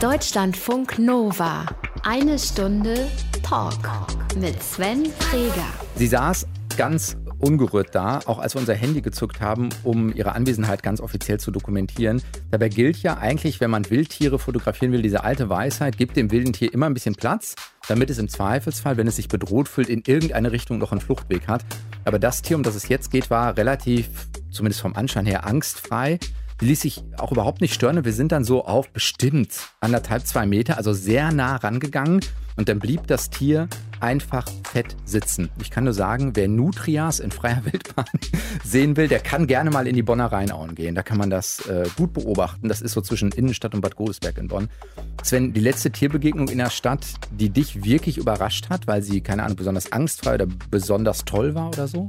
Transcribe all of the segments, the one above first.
Deutschlandfunk Nova. Eine Stunde Talk mit Sven Freger. Sie saß ganz ungerührt da, auch als wir unser Handy gezückt haben, um ihre Anwesenheit ganz offiziell zu dokumentieren. Dabei gilt ja eigentlich, wenn man Wildtiere fotografieren will, diese alte Weisheit, gibt dem wilden Tier immer ein bisschen Platz, damit es im Zweifelsfall, wenn es sich bedroht fühlt, in irgendeine Richtung noch einen Fluchtweg hat. Aber das Tier, um das es jetzt geht, war relativ, zumindest vom Anschein her, angstfrei ließ sich auch überhaupt nicht stören. wir sind dann so auf bestimmt anderthalb, zwei Meter, also sehr nah rangegangen. Und dann blieb das Tier einfach fett sitzen. Ich kann nur sagen, wer Nutrias in freier Wildbahn sehen will, der kann gerne mal in die Bonner Rheinauen gehen. Da kann man das äh, gut beobachten. Das ist so zwischen Innenstadt und Bad Godesberg in Bonn. Sven, die letzte Tierbegegnung in der Stadt, die dich wirklich überrascht hat, weil sie, keine Ahnung, besonders angstfrei oder besonders toll war oder so?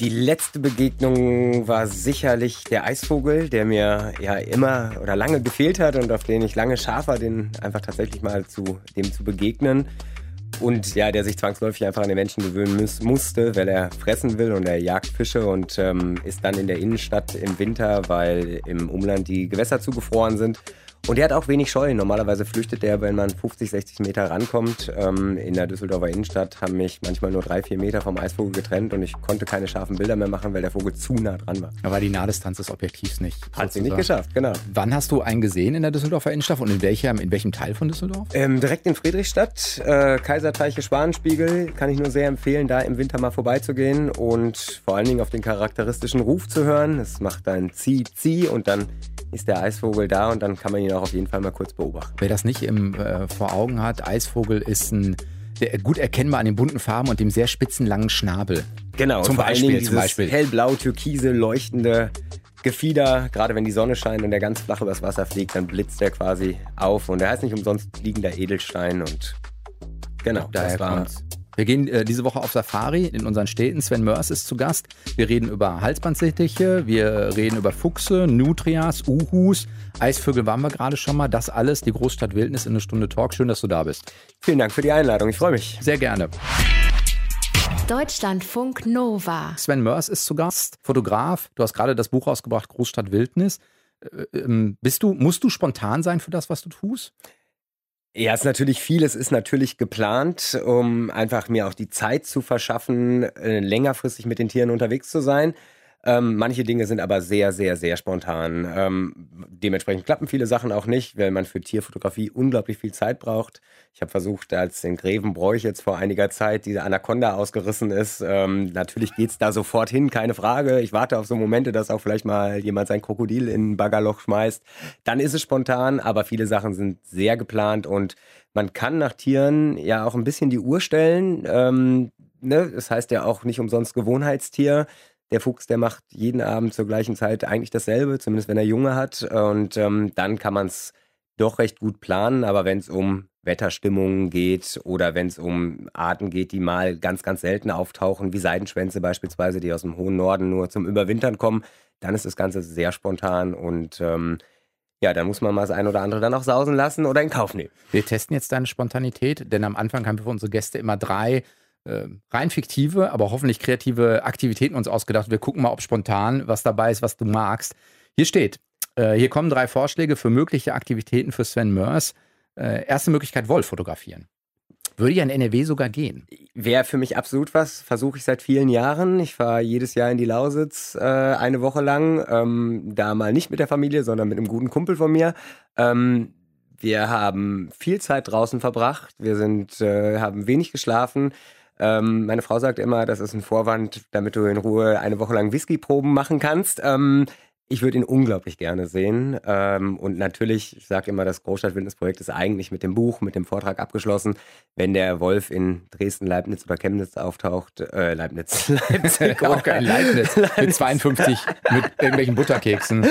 Die letzte Begegnung war sicherlich der Eisvogel, der mir ja immer oder lange gefehlt hat und auf den ich lange scharf war, den einfach tatsächlich mal zu dem zu begegnen. Und ja, der sich zwangsläufig einfach an den Menschen gewöhnen muss, musste, weil er fressen will und er jagt Fische und ähm, ist dann in der Innenstadt im Winter, weil im Umland die Gewässer zugefroren sind und der hat auch wenig Scheu. Normalerweise flüchtet der, wenn man 50, 60 Meter rankommt. Ähm, in der Düsseldorfer Innenstadt haben mich manchmal nur drei, vier Meter vom Eisvogel getrennt und ich konnte keine scharfen Bilder mehr machen, weil der Vogel zu nah dran war. Aber die Nahdistanz des Objektivs nicht. Hat sie nicht geschafft, genau. Wann hast du einen gesehen in der Düsseldorfer Innenstadt und in welchem, in welchem Teil von Düsseldorf? Ähm, direkt in Friedrichstadt, äh, Kaiserteiche Schwanenspiegel. Kann ich nur sehr empfehlen, da im Winter mal vorbeizugehen und vor allen Dingen auf den charakteristischen Ruf zu hören. Es macht dann Zieh, Zieh und dann ist der Eisvogel da und dann kann man ihn auch auf jeden Fall mal kurz beobachten. Wer das nicht im, äh, vor Augen hat, Eisvogel ist ein der, gut erkennbar an den bunten Farben und dem sehr spitzen langen Schnabel. Genau, zum Beispiel, zum Beispiel hellblau, türkise, leuchtende Gefieder, gerade wenn die Sonne scheint und der ganz flach übers Wasser fliegt, dann blitzt er quasi auf und er heißt nicht umsonst liegender Edelstein und genau, daher das war kommt's. Wir gehen äh, diese Woche auf Safari in unseren Städten. Sven Mörs ist zu Gast. Wir reden über Halsbandsittiche, wir reden über Fuchse, Nutrias, Uhus, Eisvögel waren wir gerade schon mal. Das alles, die Großstadt Wildnis in eine Stunde Talk. Schön, dass du da bist. Vielen Dank für die Einladung. Ich freue mich. Sehr gerne. Deutschlandfunk Nova. Sven Mörs ist zu Gast, Fotograf. Du hast gerade das Buch rausgebracht, Großstadt Wildnis. Äh, ähm, bist du, musst du spontan sein für das, was du tust? Ja, es ist natürlich viel. Es ist natürlich geplant, um einfach mir auch die Zeit zu verschaffen, äh, längerfristig mit den Tieren unterwegs zu sein. Ähm, manche Dinge sind aber sehr, sehr, sehr spontan. Ähm, dementsprechend klappen viele Sachen auch nicht, weil man für Tierfotografie unglaublich viel Zeit braucht. Ich habe versucht, als in Grevenbräuch jetzt vor einiger Zeit diese Anaconda ausgerissen ist, ähm, natürlich geht's da sofort hin, keine Frage. Ich warte auf so Momente, dass auch vielleicht mal jemand sein Krokodil in ein Baggerloch schmeißt. Dann ist es spontan, aber viele Sachen sind sehr geplant und man kann nach Tieren ja auch ein bisschen die Uhr stellen. Ähm, ne? Das heißt ja auch nicht umsonst Gewohnheitstier der Fuchs, der macht jeden Abend zur gleichen Zeit eigentlich dasselbe, zumindest wenn er Junge hat. Und ähm, dann kann man es doch recht gut planen. Aber wenn es um Wetterstimmungen geht oder wenn es um Arten geht, die mal ganz, ganz selten auftauchen, wie Seidenschwänze beispielsweise, die aus dem hohen Norden nur zum Überwintern kommen, dann ist das Ganze sehr spontan und ähm, ja, dann muss man mal das ein oder andere dann auch sausen lassen oder in Kauf nehmen. Wir testen jetzt deine Spontanität, denn am Anfang haben wir für unsere Gäste immer drei äh, rein fiktive, aber hoffentlich kreative Aktivitäten uns ausgedacht. Wir gucken mal, ob spontan was dabei ist, was du magst. Hier steht, äh, hier kommen drei Vorschläge für mögliche Aktivitäten für Sven Mörs. Äh, erste Möglichkeit, Wolf fotografieren. Würde ja in NRW sogar gehen. Wäre für mich absolut was. Versuche ich seit vielen Jahren. Ich fahre jedes Jahr in die Lausitz äh, eine Woche lang. Ähm, da mal nicht mit der Familie, sondern mit einem guten Kumpel von mir. Ähm, wir haben viel Zeit draußen verbracht. Wir sind, äh, haben wenig geschlafen. Ähm, meine Frau sagt immer, das ist ein Vorwand, damit du in Ruhe eine Woche lang Whiskyproben machen kannst. Ähm, ich würde ihn unglaublich gerne sehen. Ähm, und natürlich, ich sage immer, das Großstadtwildnisprojekt ist eigentlich mit dem Buch, mit dem Vortrag abgeschlossen. Wenn der Wolf in Dresden, Leibniz oder Chemnitz auftaucht, äh, Leibniz, Leipzig auch kein Leibniz, Leibniz, mit 52 mit irgendwelchen Butterkeksen.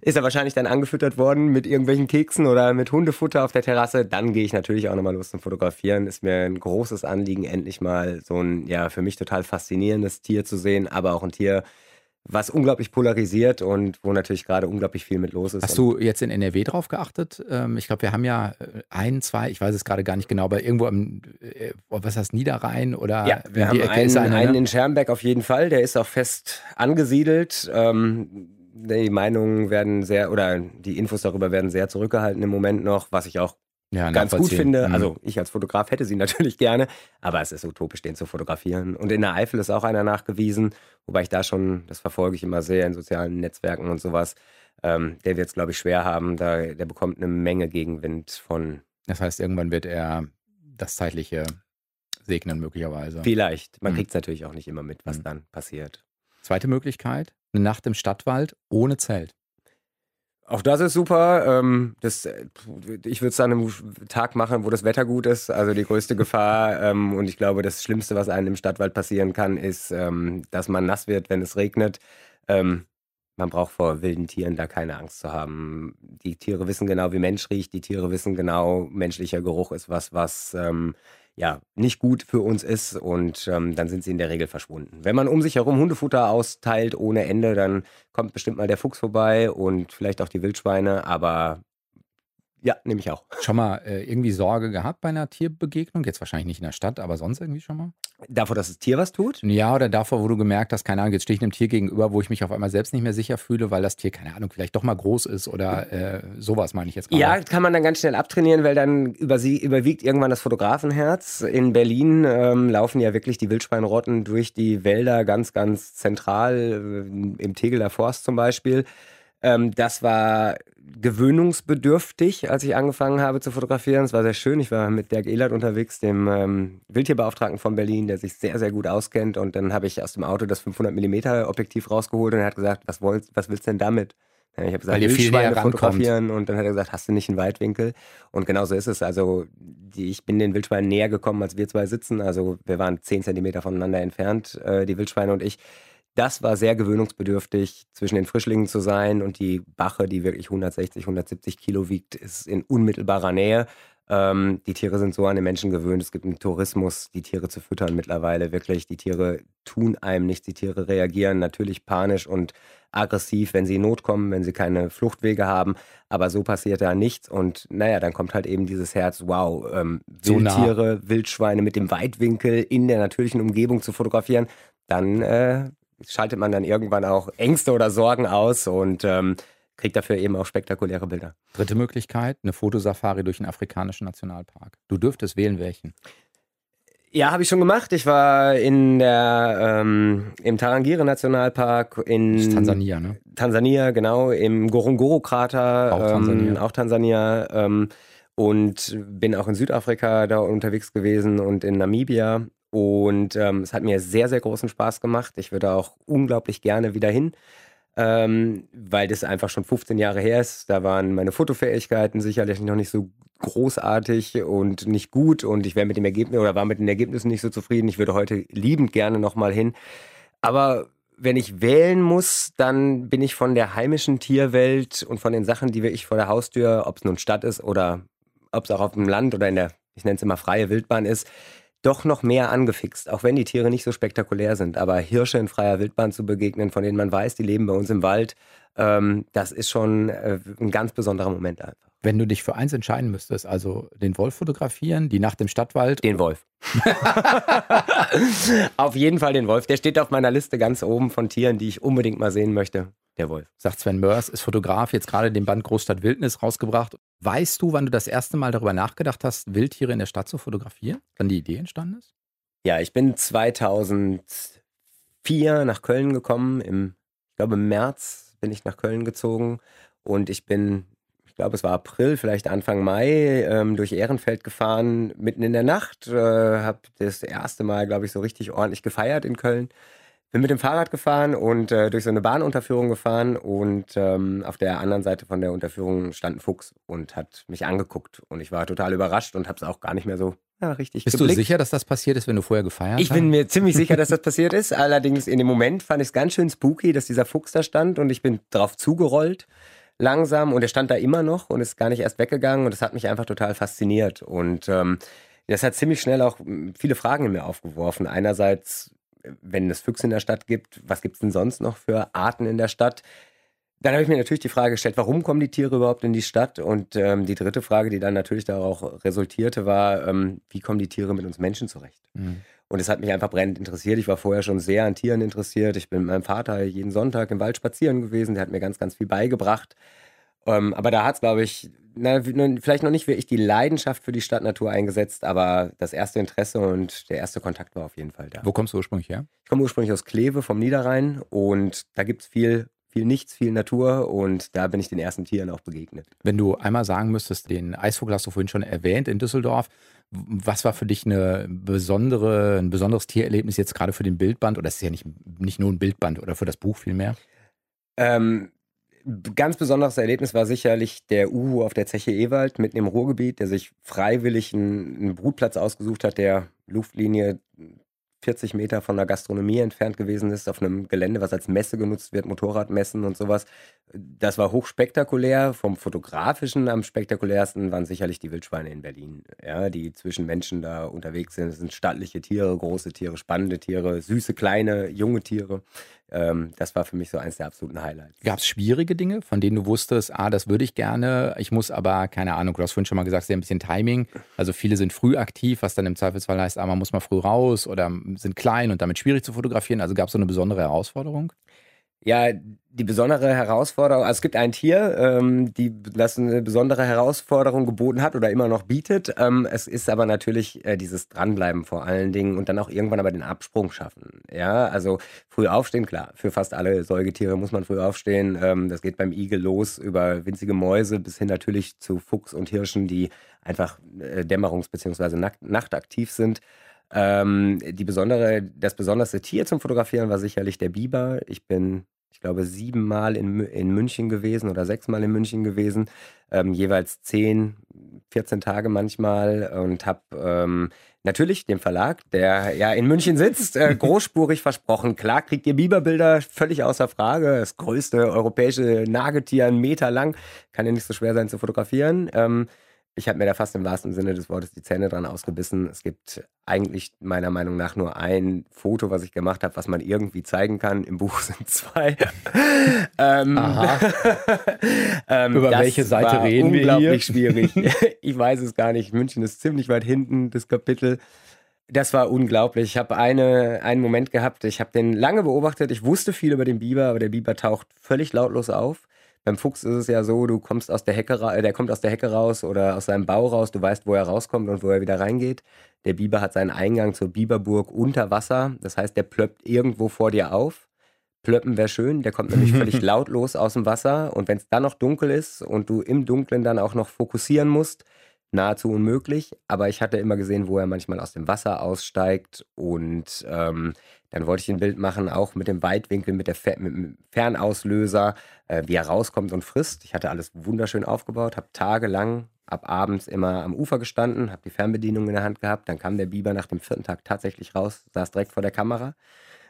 Ist er wahrscheinlich dann angefüttert worden mit irgendwelchen Keksen oder mit Hundefutter auf der Terrasse. Dann gehe ich natürlich auch nochmal los zum Fotografieren. Ist mir ein großes Anliegen, endlich mal so ein, ja, für mich total faszinierendes Tier zu sehen, aber auch ein Tier, was unglaublich polarisiert und wo natürlich gerade unglaublich viel mit los ist. Hast du jetzt in NRW drauf geachtet? Ähm, ich glaube, wir haben ja äh, ein, zwei, ich weiß es gerade gar nicht genau, aber irgendwo im, äh, was heißt Niederrhein oder ja, wir haben einen, eine, einen, in Schermberg auf jeden Fall, der ist auch fest angesiedelt. Ähm, Die Meinungen werden sehr, oder die Infos darüber werden sehr zurückgehalten im Moment noch, was ich auch ja, ganz gut finde. Mhm. Also ich als Fotograf hätte sie natürlich gerne, aber es ist utopisch, den zu fotografieren. Und in der Eifel ist auch einer nachgewiesen, wobei ich da schon, das verfolge ich immer sehr in sozialen Netzwerken und sowas. Ähm, der wird es, glaube ich, schwer haben. Da, der bekommt eine Menge Gegenwind von. Das heißt, irgendwann wird er das Zeitliche segnen, möglicherweise. Vielleicht. Man mhm. kriegt es natürlich auch nicht immer mit, was mhm. dann passiert. Zweite Möglichkeit, eine Nacht im Stadtwald ohne Zelt. Auch das ist super. Ähm, das, ich würde es an einem Tag machen, wo das Wetter gut ist. Also die größte Gefahr. Ähm, und ich glaube, das Schlimmste, was einem im Stadtwald passieren kann, ist, ähm, dass man nass wird, wenn es regnet. man braucht vor wilden Tieren da keine Angst zu haben. Die Tiere wissen genau, wie Mensch riecht. Die Tiere wissen genau, menschlicher Geruch ist was, was ja, nicht gut für uns ist und ähm, dann sind sie in der Regel verschwunden. Wenn man um sich herum Hundefutter austeilt ohne Ende, dann kommt bestimmt mal der Fuchs vorbei und vielleicht auch die Wildschweine, aber ja, nehme ich auch. Schon mal äh, irgendwie Sorge gehabt bei einer Tierbegegnung? Jetzt wahrscheinlich nicht in der Stadt, aber sonst irgendwie schon mal? Davor, dass das Tier was tut? Ja, oder davor, wo du gemerkt hast, keine Ahnung, jetzt stehe ich einem Tier gegenüber, wo ich mich auf einmal selbst nicht mehr sicher fühle, weil das Tier, keine Ahnung, vielleicht doch mal groß ist oder äh, sowas meine ich jetzt gerade. Ja, kann man dann ganz schnell abtrainieren, weil dann über sie, überwiegt irgendwann das Fotografenherz. In Berlin ähm, laufen ja wirklich die Wildschweinrotten durch die Wälder ganz, ganz zentral, äh, im Tegeler Forst zum Beispiel. Ähm, das war gewöhnungsbedürftig, als ich angefangen habe zu fotografieren. Es war sehr schön. Ich war mit Dirk Ehlert unterwegs, dem ähm, Wildtierbeauftragten von Berlin, der sich sehr, sehr gut auskennt. Und dann habe ich aus dem Auto das 500 mm Objektiv rausgeholt und er hat gesagt, was, wollt, was willst du denn damit? Ich habe gesagt, Wildschweine fotografieren und dann hat er gesagt, hast du nicht einen Weitwinkel? Und genau so ist es. Also die, ich bin den Wildschweinen näher gekommen, als wir zwei sitzen. Also wir waren 10 Zentimeter voneinander entfernt, äh, die Wildschweine und ich das war sehr gewöhnungsbedürftig, zwischen den Frischlingen zu sein und die Bache, die wirklich 160, 170 Kilo wiegt, ist in unmittelbarer Nähe. Ähm, die Tiere sind so an den Menschen gewöhnt. Es gibt einen Tourismus, die Tiere zu füttern mittlerweile. Wirklich, die Tiere tun einem nichts. Die Tiere reagieren natürlich panisch und aggressiv, wenn sie in Not kommen, wenn sie keine Fluchtwege haben. Aber so passiert da nichts. Und naja, dann kommt halt eben dieses Herz, wow, ähm, Wildtiere, so Wildschweine mit dem Weitwinkel in der natürlichen Umgebung zu fotografieren. Dann äh, schaltet man dann irgendwann auch Ängste oder Sorgen aus und ähm, kriegt dafür eben auch spektakuläre Bilder. Dritte Möglichkeit, eine Fotosafari durch den afrikanischen Nationalpark. Du dürftest wählen, welchen. Ja, habe ich schon gemacht. Ich war in der, ähm, im Tarangire Nationalpark in Tansania, ne? Tansania, genau, im Gorongoro-Krater, auch Tansania, ähm, auch Tansania ähm, und bin auch in Südafrika da unterwegs gewesen und in Namibia und ähm, es hat mir sehr, sehr großen Spaß gemacht. Ich würde auch unglaublich gerne wieder hin, ähm, weil das einfach schon 15 Jahre her ist. Da waren meine Fotofähigkeiten sicherlich noch nicht so großartig und nicht gut. Und ich wäre mit dem Ergebnis oder war mit den Ergebnissen nicht so zufrieden. Ich würde heute liebend gerne nochmal hin. Aber wenn ich wählen muss, dann bin ich von der heimischen Tierwelt und von den Sachen, die wirklich vor der Haustür, ob es nun Stadt ist oder ob es auch auf dem Land oder in der, ich nenne es immer freie Wildbahn ist, doch noch mehr angefixt, auch wenn die Tiere nicht so spektakulär sind. Aber Hirsche in freier Wildbahn zu begegnen, von denen man weiß, die leben bei uns im Wald, ähm, das ist schon äh, ein ganz besonderer Moment einfach. Wenn du dich für eins entscheiden müsstest, also den Wolf fotografieren, die Nacht im Stadtwald. Den Wolf. auf jeden Fall den Wolf. Der steht auf meiner Liste ganz oben von Tieren, die ich unbedingt mal sehen möchte. Der Wolf. Sagt Sven Mörs, ist Fotograf, jetzt gerade den Band Großstadt Wildnis rausgebracht. Weißt du, wann du das erste Mal darüber nachgedacht hast, Wildtiere in der Stadt zu fotografieren? Wann die Idee entstanden ist? Ja, ich bin 2004 nach Köln gekommen. Im, ich glaube, im März bin ich nach Köln gezogen und ich bin ich glaube, es war April, vielleicht Anfang Mai, ähm, durch Ehrenfeld gefahren, mitten in der Nacht. Äh, habe das erste Mal, glaube ich, so richtig ordentlich gefeiert in Köln. Bin mit dem Fahrrad gefahren und äh, durch so eine Bahnunterführung gefahren und ähm, auf der anderen Seite von der Unterführung stand ein Fuchs und hat mich angeguckt und ich war total überrascht und habe es auch gar nicht mehr so ja, richtig Bist geblickt. du sicher, dass das passiert ist, wenn du vorher gefeiert hast? Ich bin mir ziemlich sicher, dass das passiert ist. Allerdings in dem Moment fand ich es ganz schön spooky, dass dieser Fuchs da stand und ich bin drauf zugerollt langsam und er stand da immer noch und ist gar nicht erst weggegangen und das hat mich einfach total fasziniert und ähm, das hat ziemlich schnell auch hm, viele Fragen in mir aufgeworfen. Einerseits, wenn es Füchse in der Stadt gibt, was gibt es denn sonst noch für Arten in der Stadt? Dann habe ich mir natürlich die Frage gestellt, warum kommen die Tiere überhaupt in die Stadt? Und ähm, die dritte Frage, die dann natürlich daraus resultierte, war, ähm, wie kommen die Tiere mit uns Menschen zurecht? Mhm. Und es hat mich einfach brennend interessiert. Ich war vorher schon sehr an Tieren interessiert. Ich bin mit meinem Vater jeden Sonntag im Wald spazieren gewesen. Der hat mir ganz, ganz viel beigebracht. Ähm, aber da hat es, glaube ich, na, vielleicht noch nicht wirklich die Leidenschaft für die Stadtnatur eingesetzt, aber das erste Interesse und der erste Kontakt war auf jeden Fall da. Wo kommst du ursprünglich her? Ich komme ursprünglich aus Kleve vom Niederrhein und da gibt es viel viel Nichts, viel Natur und da bin ich den ersten Tieren auch begegnet. Wenn du einmal sagen müsstest, den Eisvogel hast du vorhin schon erwähnt in Düsseldorf. Was war für dich eine besondere, ein besonderes Tiererlebnis jetzt gerade für den Bildband? Oder es ist ja nicht, nicht nur ein Bildband oder für das Buch vielmehr? Ähm, ganz besonderes Erlebnis war sicherlich der Uhu auf der Zeche Ewald mitten im Ruhrgebiet, der sich freiwillig einen, einen Brutplatz ausgesucht hat, der Luftlinie 40 Meter von der Gastronomie entfernt gewesen ist, auf einem Gelände, was als Messe genutzt wird, Motorradmessen und sowas. Das war hochspektakulär. Vom Fotografischen am spektakulärsten waren sicherlich die Wildschweine in Berlin, ja, die zwischen Menschen da unterwegs sind. Es sind stattliche Tiere, große Tiere, spannende Tiere, süße, kleine, junge Tiere. Ähm, das war für mich so eins der absoluten Highlights. Gab es schwierige Dinge, von denen du wusstest, ah, das würde ich gerne, ich muss aber, keine Ahnung, du hast vorhin schon mal gesagt, sehr ein bisschen Timing. Also viele sind früh aktiv, was dann im Zweifelsfall heißt, ah, man muss mal früh raus oder sind klein und damit schwierig zu fotografieren. Also gab es so eine besondere Herausforderung? Ja, die besondere Herausforderung, also es gibt ein Tier, ähm, die das eine besondere Herausforderung geboten hat oder immer noch bietet. Ähm, es ist aber natürlich äh, dieses Dranbleiben vor allen Dingen und dann auch irgendwann aber den Absprung schaffen. Ja, also früh aufstehen, klar, für fast alle Säugetiere muss man früh aufstehen. Ähm, das geht beim Igel los über winzige Mäuse bis hin natürlich zu Fuchs und Hirschen, die einfach äh, dämmerungs- bzw. nachtaktiv sind. Ähm, die besondere, das besonderste Tier zum Fotografieren war sicherlich der Biber. Ich bin, ich glaube, siebenmal in, in München gewesen oder sechsmal in München gewesen, ähm, jeweils zehn, 14 Tage manchmal und habe ähm, natürlich dem Verlag, der ja in München sitzt, äh, großspurig versprochen, klar kriegt ihr Biberbilder, völlig außer Frage. Das größte europäische Nagetier, einen Meter lang, kann ja nicht so schwer sein zu fotografieren. Ähm, ich habe mir da fast im wahrsten Sinne des Wortes die Zähne dran ausgebissen. Es gibt eigentlich meiner Meinung nach nur ein Foto, was ich gemacht habe, was man irgendwie zeigen kann. Im Buch sind zwei. ähm, ähm, Über welche Seite reden wir hier? Unglaublich schwierig. ich weiß es gar nicht. München ist ziemlich weit hinten, das Kapitel. Das war unglaublich. Ich habe eine, einen Moment gehabt, ich habe den lange beobachtet. Ich wusste viel über den Biber, aber der Biber taucht völlig lautlos auf. Beim Fuchs ist es ja so, du kommst aus der Hecke, äh, der kommt aus der Hecke raus oder aus seinem Bau raus, du weißt, wo er rauskommt und wo er wieder reingeht. Der Biber hat seinen Eingang zur Biberburg unter Wasser, das heißt, der plöppt irgendwo vor dir auf. Plöppen wäre schön, der kommt nämlich völlig lautlos aus dem Wasser und wenn es dann noch dunkel ist und du im Dunkeln dann auch noch fokussieren musst, nahezu unmöglich. Aber ich hatte immer gesehen, wo er manchmal aus dem Wasser aussteigt und ähm, dann wollte ich ein Bild machen, auch mit dem Weitwinkel, mit, der Fer mit dem Fernauslöser, äh, wie er rauskommt und frisst. Ich hatte alles wunderschön aufgebaut, habe tagelang ab abends immer am Ufer gestanden, habe die Fernbedienung in der Hand gehabt. Dann kam der Biber nach dem vierten Tag tatsächlich raus, saß direkt vor der Kamera.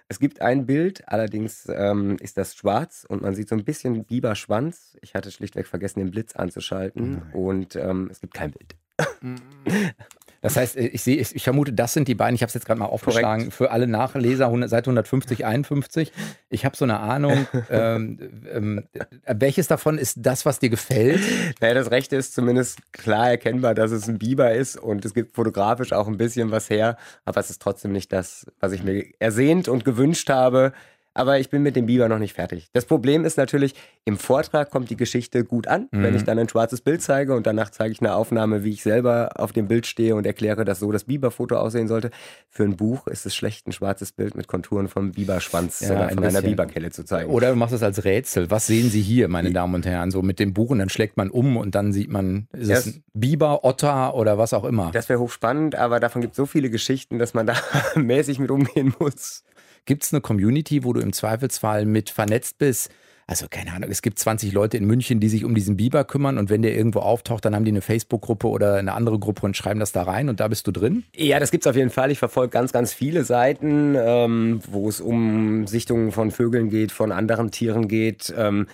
Es gibt ein Bild, allerdings ähm, ist das schwarz und man sieht so ein bisschen Biberschwanz. Ich hatte schlichtweg vergessen, den Blitz anzuschalten Nein. und ähm, es gibt kein Bild. Das heißt, äh, ich sehe, ich vermute, das sind die beiden. Ich habe es jetzt gerade mal aufgeschlagen Korrekt. für alle Nachleser Seite 150, 51. Ich habe so eine Ahnung. ähm, ähm, welches davon ist das, was dir gefällt? Naja, das Rechte ist zumindest klar erkennbar, dass es ein Biber ist und es gibt fotografisch auch ein bisschen was her, aber es ist trotzdem nicht das, was ich mir ersehnt und gewünscht habe aber ich bin mit dem Biber noch nicht fertig. Das Problem ist natürlich, im Vortrag kommt die Geschichte gut an, mhm. wenn ich dann ein schwarzes Bild zeige und danach zeige ich eine Aufnahme, wie ich selber auf dem Bild stehe und erkläre, dass so das Biberfoto aussehen sollte. Für ein Buch ist es schlecht, ein schwarzes Bild mit Konturen vom Biberschwanz ja, oder von einer Biberkelle zu zeigen. Oder du machst es als Rätsel. Was sehen Sie hier, meine Damen und Herren? So mit dem Buch und dann schlägt man um und dann sieht man, ist das, es Biber, Otter oder was auch immer. Das wäre hochspannend, aber davon gibt es so viele Geschichten, dass man da mäßig mit umgehen muss. Gibt es eine Community, wo du im Zweifelsfall mit vernetzt bist? Also keine Ahnung, es gibt 20 Leute in München, die sich um diesen Biber kümmern und wenn der irgendwo auftaucht, dann haben die eine Facebook-Gruppe oder eine andere Gruppe und schreiben das da rein und da bist du drin? Ja, das gibt es auf jeden Fall. Ich verfolge ganz, ganz viele Seiten, ähm, wo es um Sichtungen von Vögeln geht, von anderen Tieren geht. Ähm,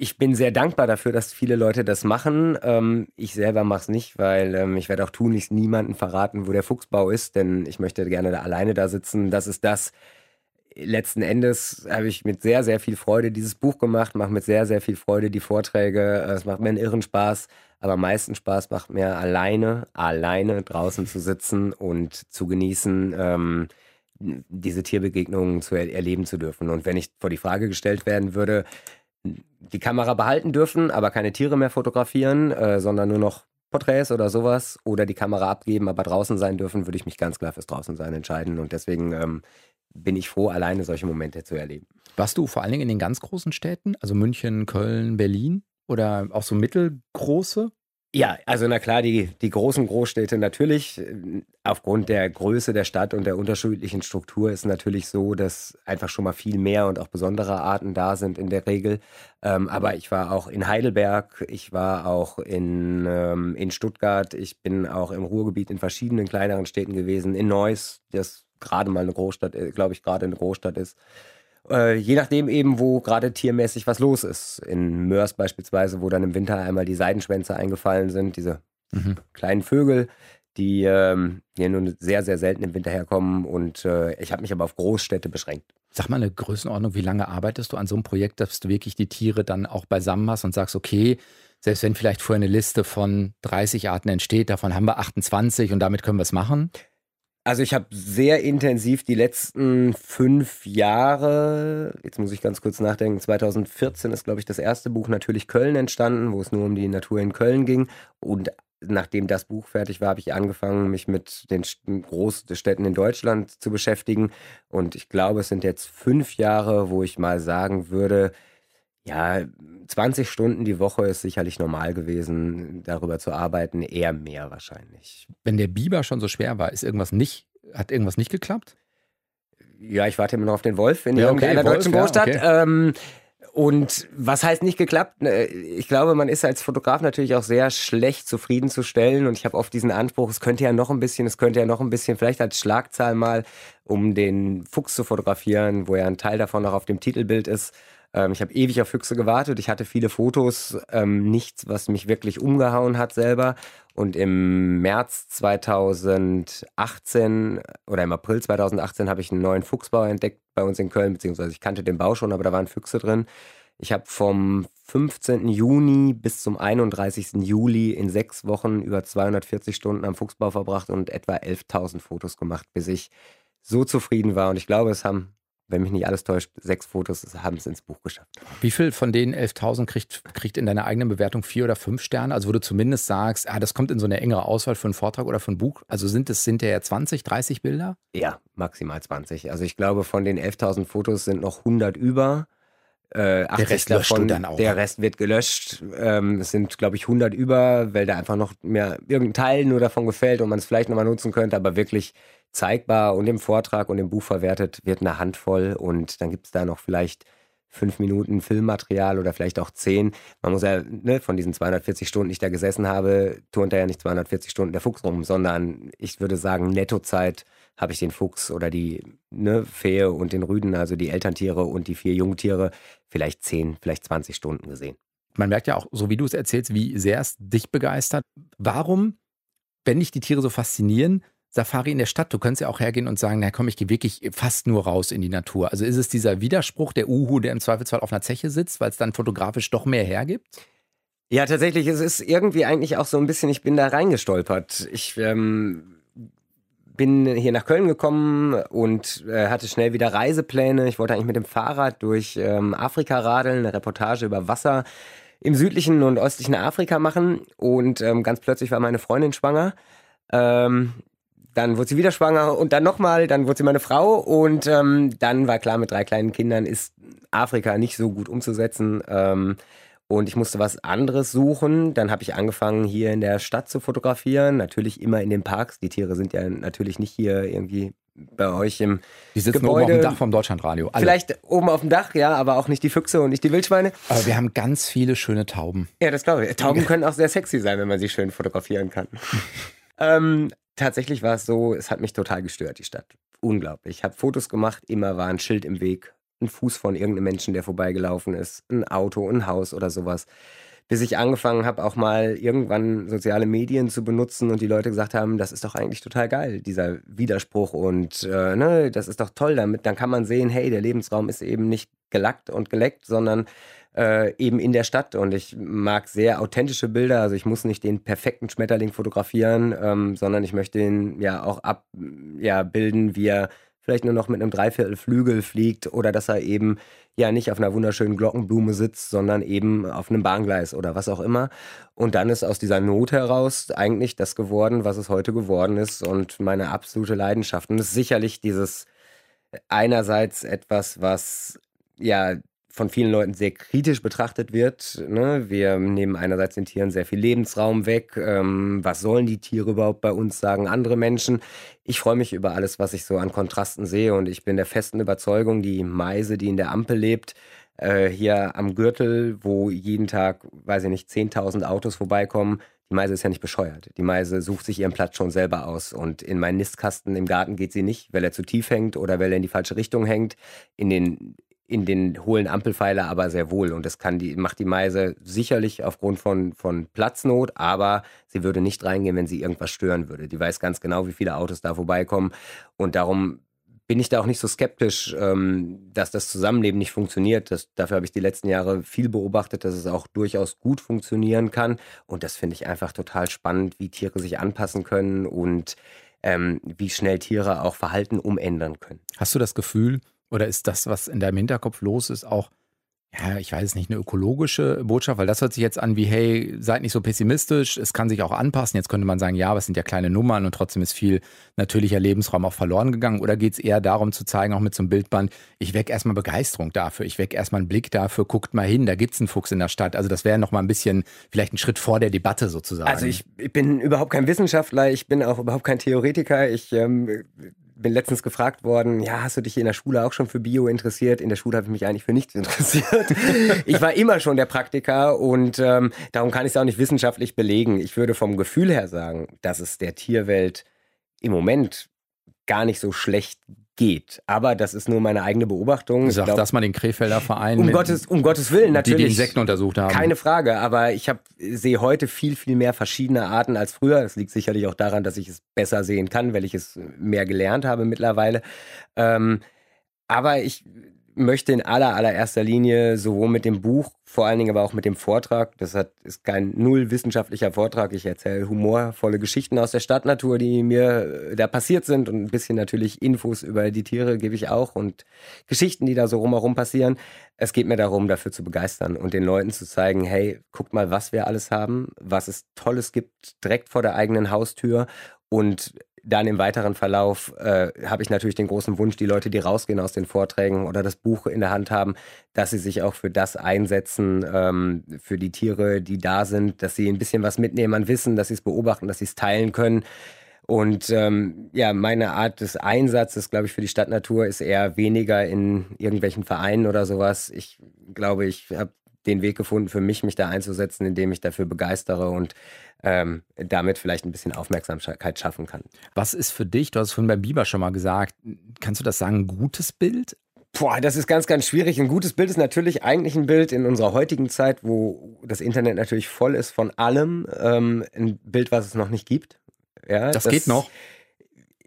ich bin sehr dankbar dafür, dass viele Leute das machen. Ähm, ich selber mache es nicht, weil ähm, ich werde auch tunlichst niemanden verraten, wo der Fuchsbau ist, denn ich möchte gerne da alleine da sitzen. Das ist das. letzten Endes habe ich mit sehr, sehr viel Freude dieses Buch gemacht, mache mit sehr, sehr viel Freude die Vorträge. Es macht mir einen irren Spaß, aber am meisten Spaß macht mir alleine, alleine draußen zu sitzen und zu genießen, ähm, diese Tierbegegnungen zu er erleben zu dürfen. Und wenn ich vor die Frage gestellt werden würde, die Kamera behalten dürfen, aber keine Tiere mehr fotografieren, äh, sondern nur noch Porträts oder sowas oder die Kamera abgeben, aber draußen sein dürfen, würde ich mich ganz klar fürs Draußensein entscheiden. Und deswegen ähm, bin ich froh, alleine solche Momente zu erleben. Warst du vor allen Dingen in den ganz großen Städten, also München, Köln, Berlin oder auch so mittelgroße? Ja, also na klar, die, die großen Großstädte natürlich. Aufgrund der Größe der Stadt und der unterschiedlichen Struktur ist natürlich so, dass einfach schon mal viel mehr und auch besondere Arten da sind in der Regel. Ähm, aber ich war auch in Heidelberg, ich war auch in, ähm, in Stuttgart, ich bin auch im Ruhrgebiet in verschiedenen kleineren Städten gewesen, in Neuss, das gerade mal eine Großstadt, äh, glaube ich, gerade eine Großstadt ist. Äh, je nachdem eben, wo gerade tiermäßig was los ist. In Mörs beispielsweise, wo dann im Winter einmal die Seidenschwänze eingefallen sind, diese mhm. kleinen Vögel, die ähm, hier nur sehr, sehr selten im Winter herkommen. Und äh, ich habe mich aber auf Großstädte beschränkt. Sag mal eine Größenordnung, wie lange arbeitest du an so einem Projekt, dass du wirklich die Tiere dann auch beisammen hast und sagst, okay, selbst wenn vielleicht vorher eine Liste von 30 Arten entsteht, davon haben wir 28 und damit können wir es machen? Also ich habe sehr intensiv die letzten fünf Jahre, jetzt muss ich ganz kurz nachdenken, 2014 ist, glaube ich, das erste Buch natürlich Köln entstanden, wo es nur um die Natur in Köln ging. Und nachdem das Buch fertig war, habe ich angefangen, mich mit den Großstädten in Deutschland zu beschäftigen. Und ich glaube, es sind jetzt fünf Jahre, wo ich mal sagen würde, ja, 20 Stunden die Woche ist sicherlich normal gewesen, darüber zu arbeiten, eher mehr wahrscheinlich. Wenn der Biber schon so schwer war, ist irgendwas nicht, hat irgendwas nicht geklappt? Ja, ich warte immer noch auf den Wolf in ja, okay, irgendeiner Wolf, deutschen Großstadt. Ja, okay. ähm, und was heißt nicht geklappt? Ne, ich glaube, man ist als Fotograf natürlich auch sehr schlecht zufriedenzustellen. Und ich habe oft diesen Anspruch, es könnte ja noch ein bisschen, es könnte ja noch ein bisschen, vielleicht als Schlagzahl mal, um den Fuchs zu fotografieren, wo ja ein Teil davon noch auf dem Titelbild ist. Ähm, ich habe ewig auf Füchse gewartet. Ich hatte viele Fotos, ähm, nichts, was mich wirklich umgehauen hat selber. Und im März 2018 oder im April 2018 habe ich einen neuen Fuchsbau entdeckt bei uns in Köln, beziehungsweise ich kannte den Bau schon, aber da waren Füchse drin. Ich habe vom 15. Juni bis zum 31. Juli in sechs Wochen über 240 Stunden am Fuchsbau verbracht und etwa 11.000 Fotos gemacht, bis ich so zufrieden war. Und ich glaube, es haben wenn mich nicht alles täuscht, sechs Fotos haben es ins Buch geschafft. Wie viel von den 11.000 kriegt, kriegt in deiner eigenen Bewertung vier oder fünf Sterne? Also wo du zumindest sagst, ah, das kommt in so eine engere Auswahl für einen Vortrag oder für ein Buch. Also sind es hinterher 20, 30 Bilder? Ja, maximal 20. Also ich glaube, von den 11.000 Fotos sind noch 100 über. Äh, der Rest davon, dann auch. Der Rest wird gelöscht. Ähm, es sind, glaube ich, 100 über, weil da einfach noch mehr irgendein Teil nur davon gefällt und man es vielleicht nochmal nutzen könnte, aber wirklich zeigbar und im Vortrag und im Buch verwertet wird eine Handvoll und dann gibt es da noch vielleicht fünf Minuten Filmmaterial oder vielleicht auch zehn. Man muss ja ne, von diesen 240 Stunden, die ich da gesessen habe, turnt er ja nicht 240 Stunden der Fuchs rum, sondern ich würde sagen, Nettozeit habe ich den Fuchs oder die ne, Fee und den Rüden, also die Elterntiere und die vier Jungtiere, vielleicht zehn, vielleicht 20 Stunden gesehen. Man merkt ja auch, so wie du es erzählst, wie sehr es dich begeistert. Warum, wenn dich die Tiere so faszinieren, Safari in der Stadt. Du könntest ja auch hergehen und sagen, na komm, ich gehe wirklich fast nur raus in die Natur. Also ist es dieser Widerspruch der Uhu, der im Zweifelsfall auf einer Zeche sitzt, weil es dann fotografisch doch mehr hergibt? Ja, tatsächlich, es ist irgendwie eigentlich auch so ein bisschen, ich bin da reingestolpert. Ich ähm, bin hier nach Köln gekommen und äh, hatte schnell wieder Reisepläne. Ich wollte eigentlich mit dem Fahrrad durch ähm, Afrika radeln, eine Reportage über Wasser im südlichen und östlichen Afrika machen. Und ähm, ganz plötzlich war meine Freundin schwanger. Ähm, dann wurde sie wieder schwanger und dann nochmal, dann wurde sie meine Frau und ähm, dann war klar, mit drei kleinen Kindern ist Afrika nicht so gut umzusetzen. Ähm, und ich musste was anderes suchen. Dann habe ich angefangen, hier in der Stadt zu fotografieren. Natürlich immer in den Parks. Die Tiere sind ja natürlich nicht hier irgendwie bei euch im Die sitzen Gebäude. oben auf dem Dach vom Deutschlandradio. Alle. Vielleicht oben auf dem Dach, ja, aber auch nicht die Füchse und nicht die Wildschweine. Aber wir haben ganz viele schöne Tauben. Ja, das glaube ich. Tauben können auch sehr sexy sein, wenn man sie schön fotografieren kann. ähm, tatsächlich war es so, es hat mich total gestört, die Stadt. Unglaublich. Ich habe Fotos gemacht, immer war ein Schild im Weg, ein Fuß von irgendeinem Menschen, der vorbeigelaufen ist, ein Auto, ein Haus oder sowas. bis ich angefangen habe, auch mal irgendwann soziale Medien zu benutzen und die Leute gesagt haben, das ist doch eigentlich total geil, dieser Widerspruch und äh, ne, das ist doch toll damit. Dann kann man sehen, hey, der Lebensraum ist eben nicht gelackt und geleckt, sondern äh, eben in der Stadt. Und ich mag sehr authentische Bilder. Also ich muss nicht den perfekten Schmetterling fotografieren, ähm, sondern ich möchte ihn ja auch abbilden, ja, wie er vielleicht nur noch mit einem Dreiviertel Flügel fliegt oder dass er eben ja nicht auf einer wunderschönen Glockenblume sitzt, sondern eben auf einem Bahngleis oder was auch immer. Und dann ist aus dieser Not heraus eigentlich das geworden, was es heute geworden ist und meine absolute Leidenschaft. Und es ist sicherlich dieses einerseits etwas, was ja von vielen Leuten sehr kritisch betrachtet wird. Ne? Wir nehmen einerseits den Tieren sehr viel Lebensraum weg. Ähm, was sollen die Tiere überhaupt bei uns, sagen andere Menschen. Ich freue mich über alles, was ich so an Kontrasten sehe und ich bin der festen Überzeugung, die Meise, die in der Ampel lebt, äh, hier am Gürtel, wo jeden Tag, weiß ich nicht, 10.000 Autos vorbeikommen, die Meise ist ja nicht bescheuert. Die Meise sucht sich ihren Platz schon selber aus. Und in meinen Nistkasten im Garten geht sie nicht, weil er zu tief hängt oder weil er in die falsche Richtung hängt. In den in den hohlen Ampelpfeiler aber sehr wohl. Und das kann die, macht die Meise sicherlich aufgrund von, von Platznot, aber sie würde nicht reingehen, wenn sie irgendwas stören würde. Die weiß ganz genau, wie viele Autos da vorbeikommen. Und darum bin ich da auch nicht so skeptisch, ähm, dass das Zusammenleben nicht funktioniert. Das, dafür habe ich die letzten Jahre viel beobachtet, dass es auch durchaus gut funktionieren kann. Und das finde ich einfach total spannend, wie Tiere sich anpassen können und ähm, wie schnell Tiere auch Verhalten umändern können. Hast du das Gefühl, oder ist das, was in deinem Hinterkopf los ist, auch ja, ich weiß es nicht, eine ökologische Botschaft, weil das hört sich jetzt an wie, hey, seid nicht so pessimistisch, es kann sich auch anpassen. Jetzt könnte man sagen, ja, es sind ja kleine Nummern und trotzdem ist viel natürlicher Lebensraum auch verloren gegangen. Oder geht es eher darum zu zeigen, auch mit so einem Bildband, ich wecke erstmal Begeisterung dafür, ich wecke erstmal einen Blick dafür, guckt mal hin, da gibt es einen Fuchs in der Stadt. Also das wäre nochmal ein bisschen, vielleicht ein Schritt vor der Debatte sozusagen. Also ich, ich bin überhaupt kein Wissenschaftler, ich bin auch überhaupt kein Theoretiker. Ich ähm, bin letztens gefragt worden, ja, hast du dich in der Schule auch schon für Bio interessiert? In der Schule habe ich mich eigentlich für nichts interessiert. ich war immer schon der Praktiker und ähm, darum kann ich es auch nicht wissenschaftlich belegen. Ich würde vom Gefühl her sagen, dass es der Tierwelt im Moment gar nicht so schlecht geht. Aber das ist nur meine eigene Beobachtung. Sag das mal den Krefelder Verein. Um, Gottes, um Gottes Willen, natürlich. Die die Insekten untersucht haben. Keine Frage, aber ich hab, sehe heute viel, viel mehr verschiedene Arten als früher. Das liegt sicherlich auch daran, dass ich es besser sehen kann, weil ich es mehr gelernt habe mittlerweile. Ähm, aber ich möchte in aller, allererster Linie sowohl mit dem Buch, vor allen Dingen aber auch mit dem Vortrag, das hat, ist kein null wissenschaftlicher Vortrag, ich erzähle humorvolle Geschichten aus der Stadtnatur, die mir äh, da passiert sind und ein bisschen natürlich Infos über die Tiere gebe ich auch und Geschichten, die da so rumherum passieren. Es geht mir darum, dafür zu begeistern und den Leuten zu zeigen, hey, guckt mal, was wir alles haben, was es Tolles gibt, direkt vor der eigenen Haustür und dann im weiteren Verlauf äh, habe ich natürlich den großen Wunsch, die Leute, die rausgehen aus den Vorträgen oder das Buch in der Hand haben, dass sie sich auch für das einsetzen, ähm, für die Tiere, die da sind, dass sie ein bisschen was mitnehmen an Wissen, dass sie es beobachten, dass sie es teilen können. Und ähm, ja, meine Art des Einsatzes, glaube ich, für die Stadtnatur ist eher weniger in irgendwelchen Vereinen oder sowas. Ich glaube, ich habe den Weg gefunden für mich, mich da einzusetzen, indem ich dafür begeistere und ähm, damit vielleicht ein bisschen Aufmerksamkeit schaffen kann. Was ist für dich, du hast es vorhin beim Biber schon mal gesagt, kannst du das sagen, ein gutes Bild? Boah, das ist ganz, ganz schwierig. Ein gutes Bild ist natürlich eigentlich ein Bild in unserer heutigen Zeit, wo das Internet natürlich voll ist von allem. Ähm, ein Bild, was es noch nicht gibt. Ja, das, das geht noch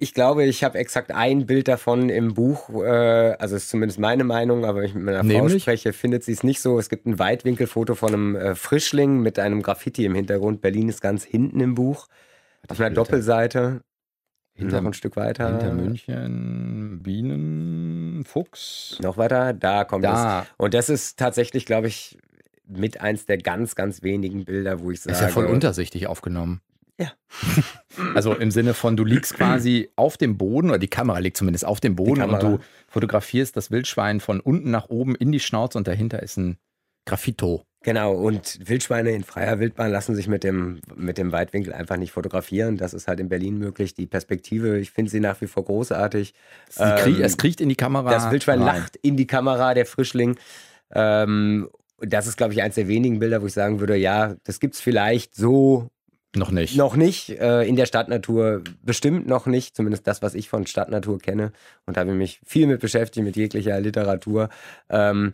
ich glaube, ich habe exakt ein Bild davon im Buch, äh, also ist zumindest meine Meinung, aber wenn ich mit meiner Nämlich? Frau spreche, findet sie es nicht so. Es gibt ein Weitwinkelfoto von einem äh, Frischling mit einem Graffiti im Hintergrund. Berlin ist ganz hinten im Buch, auf einer Doppelseite. Hinter, noch ein Stück weiter. Hinter München, Bienen, Fuchs. Noch weiter, da kommt da. es. Und das ist tatsächlich, glaube ich, mit eins der ganz, ganz wenigen Bilder, wo ich sage. Ist ja voll untersichtig aufgenommen. Ja. Also im Sinne von, du liegst quasi auf dem Boden, oder die Kamera liegt zumindest auf dem Boden und du fotografierst das Wildschwein von unten nach oben in die Schnauze und dahinter ist ein Graffito. Genau, und Wildschweine in freier Wildbahn lassen sich mit dem, mit dem Weitwinkel einfach nicht fotografieren. Das ist halt in Berlin möglich. Die Perspektive, ich finde sie nach wie vor großartig. Krieg, ähm, es kriecht in die Kamera. Das Wildschwein rein. lacht in die Kamera, der Frischling. Ähm, das ist, glaube ich, eins der wenigen Bilder, wo ich sagen würde, ja, das gibt es vielleicht so noch nicht. Noch nicht. Äh, in der Stadtnatur bestimmt noch nicht. Zumindest das, was ich von Stadtnatur kenne. Und da habe ich mich viel mit beschäftigt, mit jeglicher Literatur. Ähm,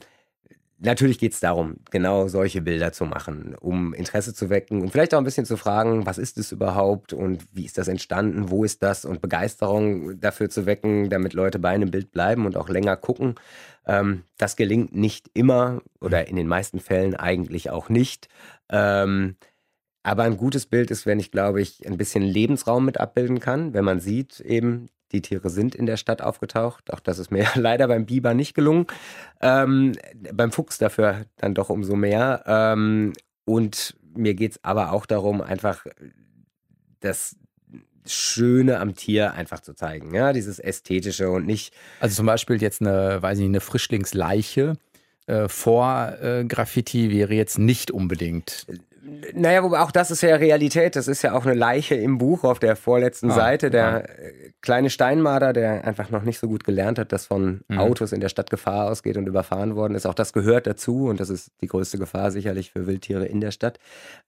natürlich geht es darum, genau solche Bilder zu machen, um Interesse zu wecken und vielleicht auch ein bisschen zu fragen, was ist es überhaupt und wie ist das entstanden, wo ist das und Begeisterung dafür zu wecken, damit Leute bei einem Bild bleiben und auch länger gucken. Ähm, das gelingt nicht immer oder in den meisten Fällen eigentlich auch nicht. Ähm, aber ein gutes Bild ist, wenn ich, glaube ich, ein bisschen Lebensraum mit abbilden kann, wenn man sieht eben, die Tiere sind in der Stadt aufgetaucht. Auch das ist mir leider beim Biber nicht gelungen. Ähm, beim Fuchs dafür dann doch umso mehr. Ähm, und mir geht es aber auch darum, einfach das Schöne am Tier einfach zu zeigen. Ja, dieses Ästhetische und nicht. Also zum Beispiel jetzt eine, weiß ich nicht, eine Frischlingsleiche äh, vor äh, Graffiti wäre jetzt nicht unbedingt naja, wobei auch das ist ja Realität. Das ist ja auch eine Leiche im Buch auf der vorletzten ah, Seite. Der ja. Äh, kleine Steinmarder, der einfach noch nicht so gut gelernt hat, dass von mhm. Autos in der Stadt Gefahr ausgeht und überfahren worden ist. Auch das gehört dazu und das ist die größte Gefahr sicherlich für Wildtiere in der Stadt.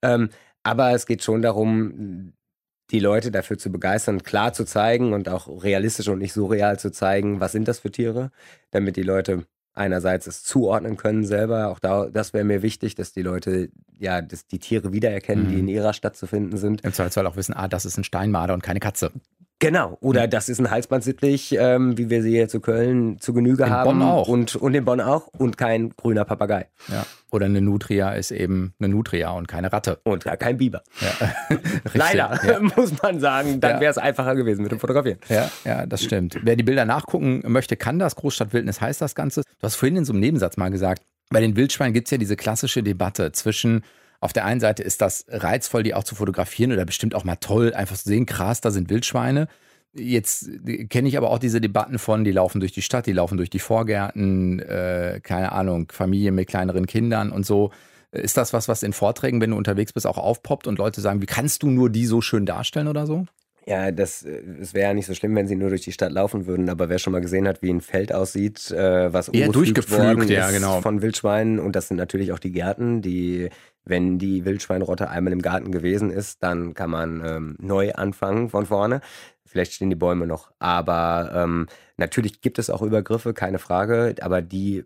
Ähm, aber es geht schon darum, die Leute dafür zu begeistern, klar zu zeigen und auch realistisch und nicht surreal zu zeigen, was sind das für Tiere, damit die Leute einerseits es zuordnen können selber. Auch da, das wäre mir wichtig, dass die Leute ja dass die Tiere wiedererkennen, mhm. die in ihrer Stadt zu finden sind. Im Zweifelsfall auch wissen, ah, das ist ein Steinmarder und keine Katze. Genau, oder mhm. das ist ein Halsbandsittlich, ähm, wie wir sie hier zu Köln zu Genüge in haben. Bonn auch. Und, und in Bonn auch. Und kein grüner Papagei. Ja. Oder eine Nutria ist eben eine Nutria und keine Ratte. Und gar kein Biber. Ja. Leider, ja. muss man sagen. Dann wäre es einfacher gewesen mit dem Fotografieren. Ja, ja, das stimmt. Wer die Bilder nachgucken möchte, kann das. Großstadtwildnis heißt das Ganze. Du hast vorhin in so einem Nebensatz mal gesagt, bei den Wildschweinen gibt es ja diese klassische Debatte zwischen auf der einen Seite ist das reizvoll, die auch zu fotografieren oder bestimmt auch mal toll, einfach zu sehen, krass, da sind Wildschweine. Jetzt kenne ich aber auch diese Debatten von, die laufen durch die Stadt, die laufen durch die Vorgärten, äh, keine Ahnung, Familien mit kleineren Kindern und so. Ist das was, was in Vorträgen, wenn du unterwegs bist, auch aufpoppt und Leute sagen, wie kannst du nur die so schön darstellen oder so? Ja, das, es wäre ja nicht so schlimm, wenn sie nur durch die Stadt laufen würden, aber wer schon mal gesehen hat, wie ein Feld aussieht, äh, was Eher durchgepflügt ja, genau. von Wildschweinen und das sind natürlich auch die Gärten, die, wenn die Wildschweinrotte einmal im Garten gewesen ist, dann kann man ähm, neu anfangen von vorne. Vielleicht stehen die Bäume noch. Aber ähm, natürlich gibt es auch Übergriffe, keine Frage. Aber die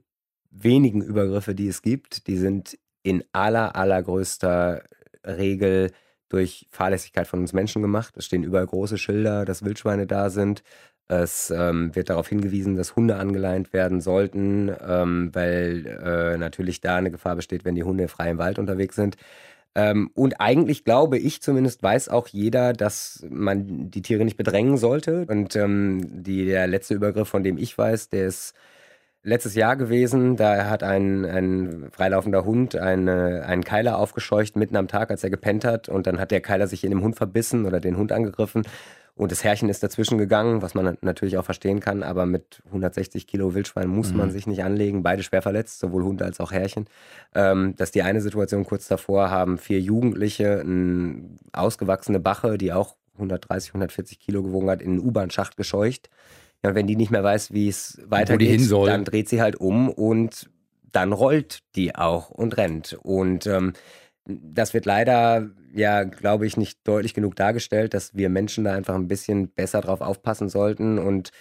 wenigen Übergriffe, die es gibt, die sind in aller, allergrößter Regel durch Fahrlässigkeit von uns Menschen gemacht. Es stehen überall große Schilder, dass Wildschweine da sind. Es ähm, wird darauf hingewiesen, dass Hunde angeleint werden sollten, ähm, weil äh, natürlich da eine Gefahr besteht, wenn die Hunde frei im Wald unterwegs sind. Ähm, und eigentlich glaube ich zumindest, weiß auch jeder, dass man die Tiere nicht bedrängen sollte. Und ähm, die, der letzte Übergriff, von dem ich weiß, der ist letztes Jahr gewesen. Da hat ein, ein freilaufender Hund eine, einen Keiler aufgescheucht mitten am Tag, als er gepennt hat. Und dann hat der Keiler sich in dem Hund verbissen oder den Hund angegriffen. Und das Herrchen ist dazwischen gegangen, was man natürlich auch verstehen kann, aber mit 160 Kilo Wildschwein muss mhm. man sich nicht anlegen. Beide schwer verletzt, sowohl Hund als auch Herrchen. Ähm, das ist die eine Situation. Kurz davor haben vier Jugendliche eine ausgewachsene Bache, die auch 130, 140 Kilo gewogen hat, in einen U-Bahn-Schacht gescheucht. Ja, und wenn die nicht mehr weiß, wie es weitergeht, dann dreht sie halt um und dann rollt die auch und rennt. Und ähm, das wird leider, ja, glaube ich, nicht deutlich genug dargestellt, dass wir Menschen da einfach ein bisschen besser drauf aufpassen sollten. Und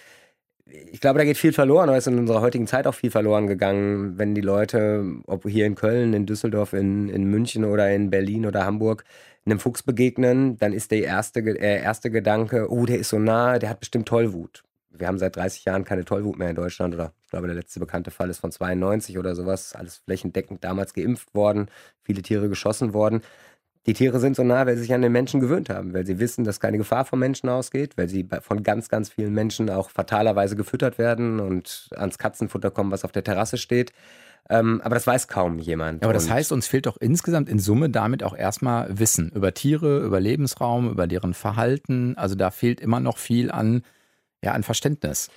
ich glaube, da geht viel verloren, oder ist in unserer heutigen Zeit auch viel verloren gegangen, wenn die Leute, ob hier in Köln, in Düsseldorf, in, in München oder in Berlin oder Hamburg, einem Fuchs begegnen, dann ist der erste, äh, erste Gedanke, oh, der ist so nah, der hat bestimmt Tollwut wir haben seit 30 Jahren keine Tollwut mehr in Deutschland oder ich glaube, der letzte bekannte Fall ist von 92 oder sowas. Alles flächendeckend damals geimpft worden, viele Tiere geschossen worden. Die Tiere sind so nah, weil sie sich an den Menschen gewöhnt haben, weil sie wissen, dass keine Gefahr vom Menschen ausgeht, weil sie von ganz, ganz vielen Menschen auch fatalerweise gefüttert werden und ans Katzenfutter kommen, was auf der Terrasse steht. Ähm, aber das weiß kaum jemand. aber das heißt, uns fehlt doch insgesamt in Summe damit auch erstmal Wissen über Tiere, über Lebensraum, über deren Verhalten. Also da fehlt immer noch viel an ja, an Verständnis.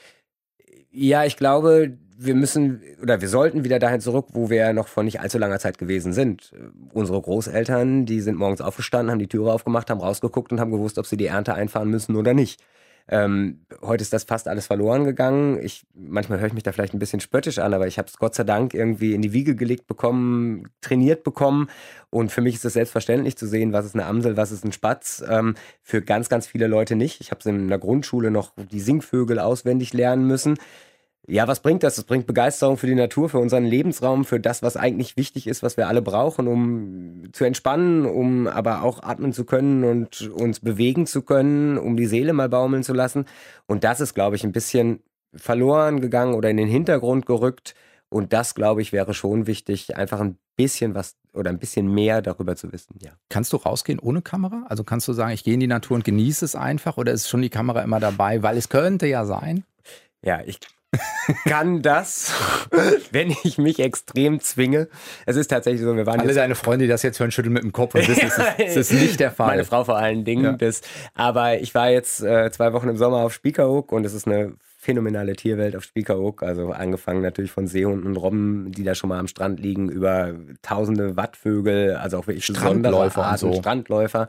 Ja, ich glaube, wir müssen oder wir sollten wieder dahin zurück, wo wir noch vor nicht allzu langer Zeit gewesen sind. Unsere Großeltern, die sind morgens aufgestanden, haben die Türe aufgemacht, haben rausgeguckt und haben gewusst, ob sie die Ernte einfahren müssen oder nicht. Ähm, heute ist das fast alles verloren gegangen. Ich, manchmal höre ich mich da vielleicht ein bisschen spöttisch an, aber ich habe es Gott sei Dank irgendwie in die Wiege gelegt bekommen, trainiert bekommen. Und für mich ist es selbstverständlich zu sehen, was ist eine Amsel, was ist ein Spatz. Ähm, für ganz, ganz viele Leute nicht. Ich habe in der Grundschule noch die Singvögel auswendig lernen müssen Ja, was bringt das? Es bringt Begeisterung für die Natur, für unseren Lebensraum, für das, was eigentlich wichtig ist, was wir alle brauchen, um zu entspannen, um aber auch atmen zu können und uns bewegen zu können, um die Seele mal baumeln zu lassen. Und das ist, glaube ich, ein bisschen verloren gegangen oder in den Hintergrund gerückt. Und das, glaube ich, wäre schon wichtig, einfach ein bisschen was oder ein bisschen mehr darüber zu wissen, ja. Kannst du rausgehen ohne Kamera? Also kannst du sagen, ich gehe in die Natur und genieße es einfach oder ist schon die Kamera immer dabei? Weil es könnte ja sein. Ja, ich kann das, wenn ich mich extrem zwinge. Es ist tatsächlich so, wir waren Alle deine Freunde, die das jetzt hören, schütteln mit dem Kopf und wissen, es ist, nicht der Fall. Meine Frau vor allen Dingen. Ja. Das, aber ich war jetzt äh, zwei Wochen im Sommer auf Spiekeroog und es ist eine phänomenale Tierwelt auf Spiekeroog. Also angefangen natürlich von Seehunden und Robben, die da schon mal am Strand liegen, über tausende Wattvögel, also auch wirklich Strandläufer Arten, und so. Strandläufer.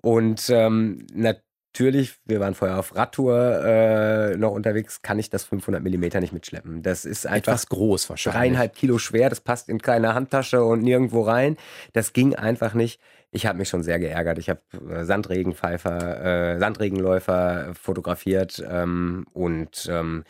Und ähm, natürlich, wir waren vorher auf Radtour äh, noch unterwegs, kann ich das 500 Millimeter nicht mitschleppen. Das ist einfach Etwas groß wahrscheinlich. dreieinhalb Kilo schwer, das passt in keine Handtasche und nirgendwo rein. Das ging einfach nicht. Ich habe mich schon sehr geärgert. Ich habe äh, Sandregenpfeifer, äh, Sandregenläufer fotografiert ähm, und ähm,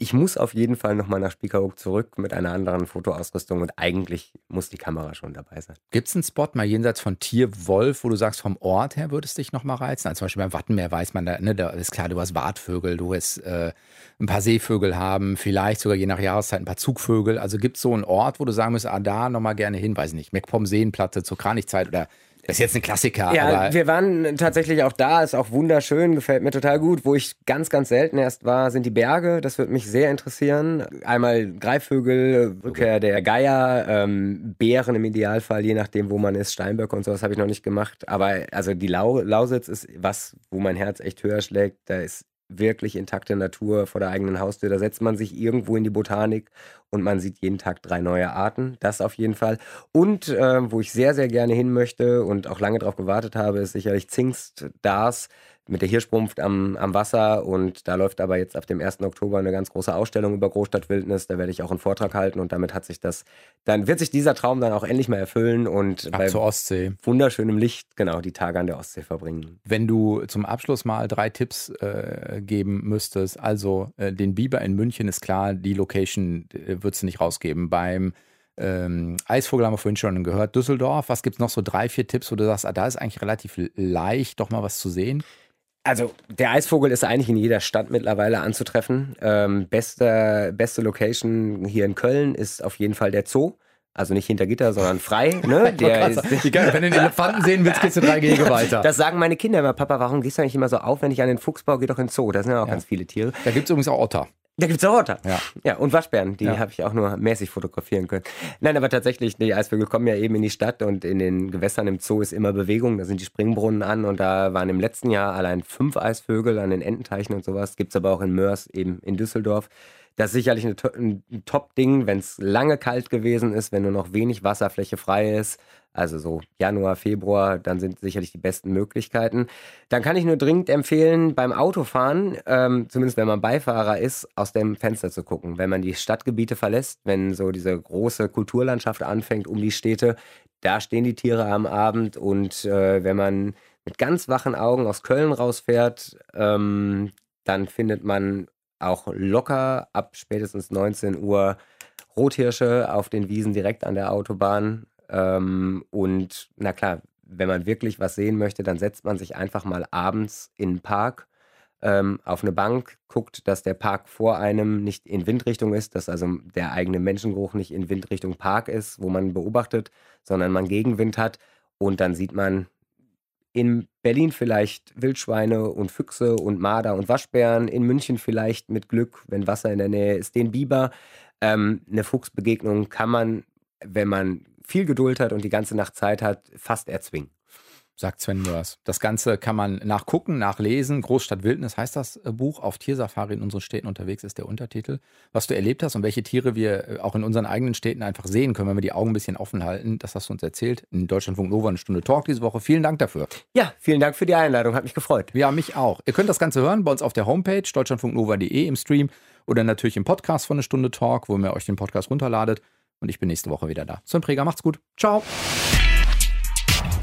ich muss auf jeden Fall nochmal nach Spiekeroog zurück mit einer anderen Fotoausrüstung und eigentlich muss die Kamera schon dabei sein. Gibt es einen Spot mal jenseits von Tier, Wolf, wo du sagst, vom Ort her würdest dich nochmal reizen? Also zum Beispiel beim Wattenmeer weiß man, da, ne, da ist klar, du hast Wartvögel, du hast äh, ein paar Seevögel haben, vielleicht sogar je nach Jahreszeit ein paar Zugvögel. Also gibt es so einen Ort, wo du sagen musst, ah, da nochmal gerne hin, weiß nicht, MacPom Seenplatte zur Kranichzeit oder das ist jetzt ein Klassiker. Ja, wir waren tatsächlich auch da, ist auch wunderschön, gefällt mir total gut. Wo ich ganz, ganz selten erst war, sind die Berge. Das würde mich sehr interessieren. Einmal Greifvögel, Rückkehr der Geier, ähm, Bären im Idealfall, je nachdem, wo man ist. Steinböcke und sowas habe ich noch nicht gemacht. Aber also die Lau Lausitz ist was, wo mein Herz echt höher schlägt. Da ist wirklich intakte Natur vor der eigenen Haustür. Da setzt man sich irgendwo in die Botanik und man sieht jeden Tag drei neue Arten. Das auf jeden Fall. Und äh, wo ich sehr, sehr gerne hin möchte und auch lange darauf gewartet habe, ist sicherlich Zingst, Dars mit der Hirschbrumpft am, am Wasser und da läuft aber jetzt ab dem 1. Oktober eine ganz große Ausstellung über Großstadtwildnis. Da werde ich auch einen Vortrag halten und damit hat sich das, dann wird sich dieser Traum dann auch endlich mal erfüllen und Ab zur Ostsee. wunderschönem Licht, genau, die Tage an der Ostsee verbringen. Wenn du zum Abschluss mal drei Tipps äh, geben müsstest, also äh, den Biber in München ist klar, die Location äh, würdest du nicht rausgeben. Beim ähm, Eisvogel haben wir vorhin schon gehört, Düsseldorf. Was gibt es noch so drei, vier Tipps, wo du sagst, ah, da ist eigentlich relativ leicht, doch mal was zu sehen? Also der Eisvogel ist eigentlich in jeder Stadt mittlerweile anzutreffen. Ähm, beste, beste Location hier in Köln ist auf jeden Fall der Zoo. Also nicht hinter Gitter, sondern frei. Ne? Der ist, wenn du den Elefanten sehen willst, gehst du drei Gehege weiter. das sagen meine Kinder immer, Papa, warum gehst du eigentlich immer so aufwendig an den Fuchsbau? Geh doch in den Zoo. Da sind ja auch Ja. ganz viele Tiere. Da gibt es übrigens auch Otter. Da gibt's auch Otter. Ja. ja, und Waschbären, die Ja. habe ich auch nur mäßig fotografieren können. Nein, aber tatsächlich, die Eisvögel kommen ja eben in die Stadt und in den Gewässern im Zoo ist immer Bewegung. Da sind die Springbrunnen an und da waren im letzten Jahr allein fünf Eisvögel an den Ententeichen und sowas. Gibt's aber auch in Mörs, eben in Düsseldorf. Das ist sicherlich eine, ein Top-Ding, wenn es lange kalt gewesen ist, wenn nur noch wenig Wasserfläche frei ist. Also so Januar, Februar, dann sind sicherlich die besten Möglichkeiten. Dann kann ich nur dringend empfehlen, beim Autofahren, ähm, zumindest wenn man Beifahrer ist, aus dem Fenster zu gucken. Wenn man die Stadtgebiete verlässt, wenn so diese große Kulturlandschaft anfängt um die Städte, da stehen die Tiere am Abend und äh, wenn man mit ganz wachen Augen aus Köln rausfährt, ähm, dann findet man auch locker ab spätestens 19 Uhr Rothirsche auf den Wiesen direkt an der Autobahn. Ähm, und na klar, wenn man wirklich was sehen möchte, dann setzt man sich einfach mal abends in den Park ähm, auf eine Bank, guckt, dass der Park vor einem nicht in Windrichtung ist, dass also der eigene Menschengeruch nicht in Windrichtung Park ist, wo man beobachtet, sondern man Gegenwind hat. Und dann sieht man in Berlin vielleicht Wildschweine und Füchse und Marder und Waschbären, in München vielleicht mit Glück, wenn Wasser in der Nähe ist, den Biber. Ähm, eine Fuchsbegegnung kann man, wenn man viel Geduld hat und die ganze Nacht Zeit hat, fast erzwingen. Sagt Sven Mörs. Das Ganze kann man nachgucken, nachlesen. Großstadt Wildnis heißt das äh, Buch. Auf Tiersafari in unseren Städten unterwegs ist der Untertitel. Was du erlebt hast und welche Tiere wir äh, auch in unseren eigenen Städten einfach sehen können, wenn wir die Augen ein bisschen offen halten, das hast du uns erzählt. In Deutschlandfunk Nova eine Stunde Talk diese Woche. Vielen Dank dafür. Ja, vielen Dank für die Einladung, hat mich gefreut. Ja, mich auch. Ihr könnt das Ganze hören bei uns auf der Homepage deutschlandfunknova.de im Stream oder natürlich im Podcast von eine Stunde Talk, wo ihr euch den Podcast runterladet. Und ich bin nächste Woche wieder da. Sven Präger, macht's gut. Ciao.